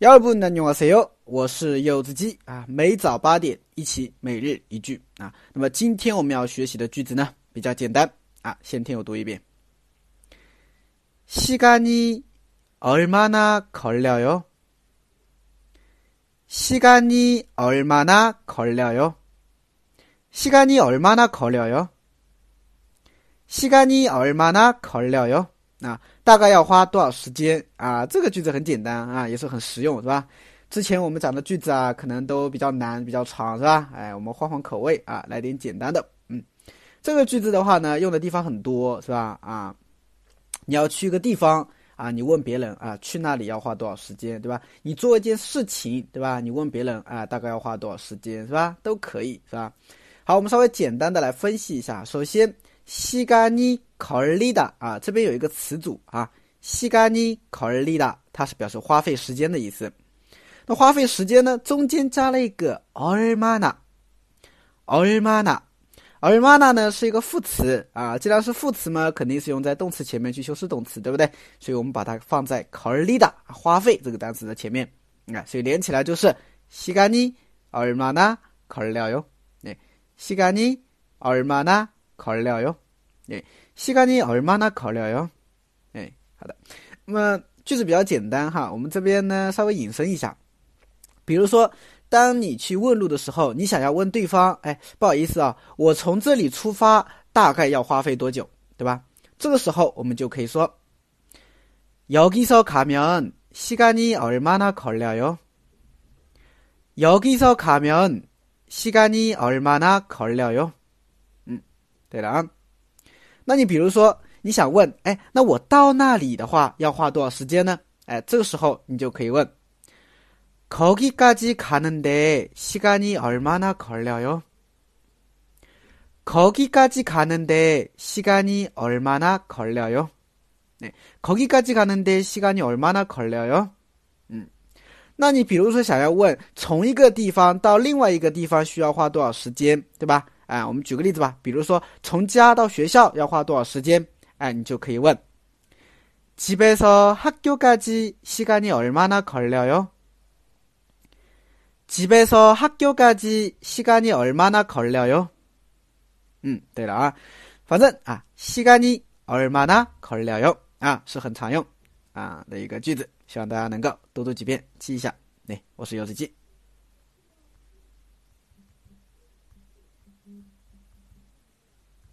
여러분안녕하세요，我是柚子鸡啊，每早八点一起每日一句啊。那么今天我们要学习的句子呢比较简单啊，先听我读一遍。시간이얼마나걸려 요？ 시간이얼마나걸려 요？ 시간이얼마나걸려 요？ 시간이얼마나걸려 요？ 那大概要花多少时间啊？这个句子很简单啊，也是很实用，是吧？之前我们讲的句子啊，可能都比较难、比较长，是吧？哎，我们换换口味啊，来点简单的。嗯，这个句子的话呢，用的地方很多，是吧？啊，你要去一个地方啊，你问别人啊，去那里要花多少时间，对吧？你做一件事情，对吧？你问别人啊，大概要花多少时间，是吧？都可以，是吧？好，我们稍微简单的来分析一下。首先，西干尼。考尔利的啊，这边有一个词组啊，西嘎尼考尔利的，它是表示花费时间的意思。那花费时间呢，中间加了一个얼마 나， 얼마 나， 얼마나呢是一个副词啊，既然是副词嘛，肯定是用在动词前面去修饰动词，对不对？所以我们把它放在考尔利的花费这个单词的前面，你看，所以连起来就是西干尼얼마나考尔料哟， 네， 시간이얼마나考尔料哟。 요。 哎。시간이얼마나걸려 요？ 哎，好的。那么句子比较简单哈，我们这边呢稍微引申一下。比如说，当你去问路的时候，你想要问对方，哎，不好意思啊，我从这里出发大概要花费多久，对吧？这个时候我们就可以说，여기서가면시간이얼마나걸려 요？ 여기서가면시간이얼마나걸려 요？ 嗯，对了啊。 那你比如说，你想问，哎，那我到那里的话要花多少时间呢？哎，这个时候你就可以问，거기까지가는데시간이얼마나걸려 요？ 거기까지가는데시간이얼마나걸려 요？ 哎，거기까지가는데시간이얼마나걸려 요？ 嗯，那你比如说想要问，从一个地方到另外一个地方需要花多少时间，对吧？ 哎，我们举个例子吧，比如说从家到学校要花多少时间？哎，你就可以问：집에서학교까지시간이얼마나걸려 요？ 집에서학교까지시간이얼마나걸려 요？ 嗯，对了啊，反正啊，시간이얼마나걸려요啊，是很常用啊的一个句子，希望大家能够多读几遍，记一下。哎，我是柚子鸡。